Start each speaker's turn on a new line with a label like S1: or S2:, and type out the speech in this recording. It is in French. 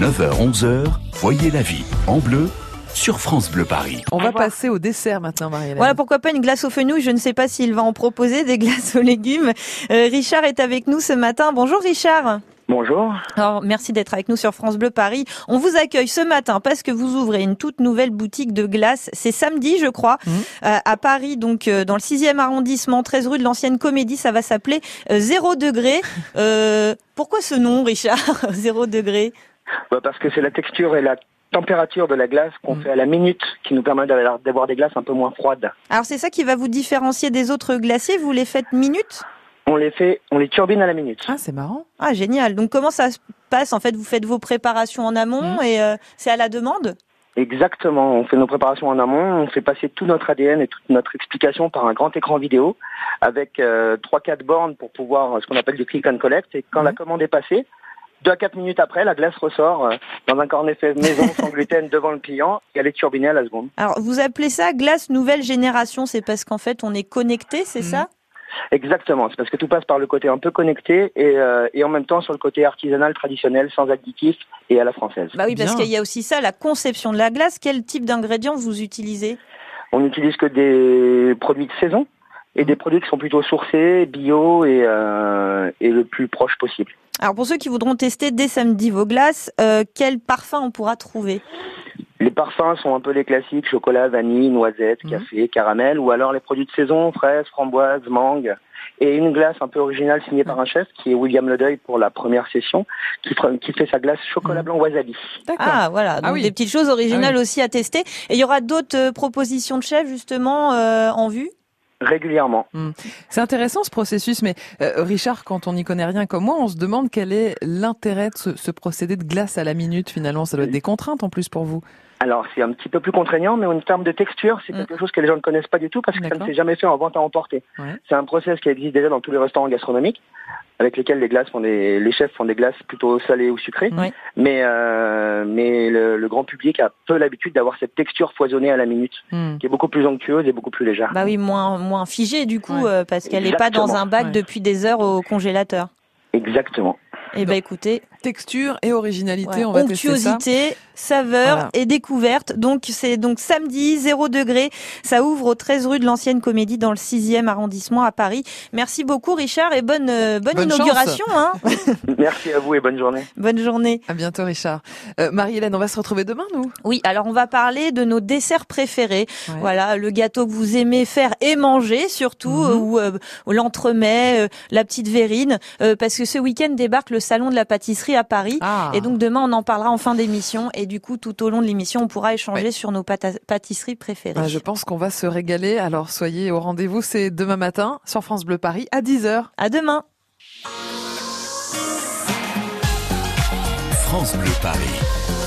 S1: 9h-11h, voyez la vie en bleu sur France Bleu Paris.
S2: On va passer au dessert maintenant, Marie-Hélène.
S3: Voilà, pourquoi pas une glace aux fenouil Je ne sais pas s'il va en proposer des glaces aux légumes. Euh, Richard est avec nous ce matin. Bonjour Richard.
S4: Bonjour.
S3: Alors, merci d'être avec nous sur France Bleu Paris. On vous accueille ce matin parce que vous ouvrez une toute nouvelle boutique de glace. C'est samedi, je crois,
S2: Mhm.
S3: euh, à Paris, donc euh, dans le 6e arrondissement, 13 rue de l'Ancienne Comédie. Ça va s'appeler euh, Zéro degré. Euh, pourquoi ce nom, Richard? Zéro degré
S4: Bah, parce que c'est la texture et la température de la glace qu'on
S2: Mm.
S4: fait à la minute qui nous permet d'avoir d'avoir des glaces un peu moins froides.
S3: Alors, c'est ça qui va vous différencier des autres glaciers? Vous les faites minutes
S4: On les fait, on les turbine à la minute.
S2: Ah, c'est marrant.
S3: Ah, génial. Donc, comment ça se passe En fait, vous faites vos préparations en amont
S2: Mhm.
S3: et euh, c'est à la demande?
S4: Exactement. On fait nos préparations en amont, on fait passer tout notre ADN et toute notre explication par un grand écran vidéo avec euh, trois quatre bornes pour pouvoir euh, ce qu'on appelle du click and collect. Et quand
S2: Mhm.
S4: la commande est passée, deux à quatre minutes après, la glace ressort euh, dans un cornet fait maison sans gluten devant le client et elle est turbinée à la seconde.
S3: Alors, vous appelez ça glace nouvelle génération, c'est parce qu'en fait, on est connecté, c'est
S2: Mhm.
S3: ça?
S4: Exactement, c'est parce que tout passe par le côté un peu connecté et, euh, et en même temps sur le côté artisanal, traditionnel, sans additifs et à la française.
S3: Bah oui, parce qu'il y a aussi ça, la conception de la glace. Quel type d'ingrédients vous utilisez?
S4: On n'utilise que des produits de saison et des produits qui sont plutôt sourcés, bio et, euh, et le plus proche possible.
S3: Alors, pour ceux qui voudront tester dès samedi vos glaces, euh, quel parfum on pourra trouver?
S4: Les parfums sont un peu les classiques, chocolat, vanille, noisette,
S2: Mhm.
S4: café, caramel, ou alors les produits de saison, fraises, framboises, mangue, et une glace un peu originale signée par un chef, qui est William Ledeuil pour la première session, qui, fera- qui fait sa glace chocolat
S2: Mhm.
S4: blanc wasabi.
S2: D'accord.
S3: Ah, voilà, donc
S2: Ah oui.
S3: des petites choses originales
S2: Ah
S3: aussi à tester. Et il y aura d'autres euh, propositions de chefs, justement, euh, en vue?
S4: Régulièrement.
S2: C'est intéressant ce processus, mais euh, Richard, quand on n'y connaît rien comme moi, on se demande quel est l'intérêt de ce, ce procédé de glace à la minute finalement. Ça doit être des contraintes en plus pour vous.
S4: Alors c'est un petit peu plus contraignant, mais en termes de texture, c'est
S3: Mm.
S4: quelque chose que les gens ne connaissent pas du tout parce que ça ne s'est jamais fait en vente à emporter.
S2: Ouais.
S4: C'est un process qui existe déjà dans tous les restaurants gastronomiques, avec lesquels les glaces font des, les chefs font des glaces plutôt salées ou sucrées.
S3: Ouais.
S4: Mais euh, mais le, le grand public a peu l'habitude d'avoir cette texture foisonnée à la minute,
S2: Hmm.
S4: qui est beaucoup plus onctueuse et beaucoup plus légère.
S3: Bah oui, moins, moins figée, du coup,
S2: Ouais.
S3: euh, parce qu'elle n'est pas dans un bac
S2: Ouais.
S3: depuis des heures au congélateur.
S4: Exactement.
S3: Eh ben écoutez,
S2: Texture et originalité,
S3: Ouais,
S2: on va tester ça.
S3: Onctuosité, saveur
S2: Voilà.
S3: et découverte. Donc c'est donc samedi 0 degré. Ça ouvre au 13 rue de l'Ancienne Comédie dans le 6e arrondissement à Paris. Merci beaucoup Richard et bonne euh, bonne,
S2: Bonne
S3: inauguration hein.
S4: Merci à vous et bonne journée.
S3: bonne journée.
S2: À bientôt Richard. Euh, Marie-Hélène, on va se retrouver demain nous?
S3: Oui, alors on va parler de nos desserts préférés.
S2: Ouais.
S3: Voilà, le gâteau que vous aimez faire et manger surtout
S2: Mhm.
S3: euh, ou euh, l'entremet, euh, la petite verrine euh, parce que ce week-end débarque le salon de la pâtisserie à Paris.
S2: Ah.
S3: Et donc demain, on en parlera en fin d'émission. Et du coup, tout au long de l'émission, on pourra échanger
S2: Ouais.
S3: sur nos pâtisseries préférées.
S2: Ah, je pense qu'on va se régaler. Alors soyez au rendez-vous, c'est demain matin sur France Bleu Paris à 10h.
S3: À demain.
S1: France Bleu Paris.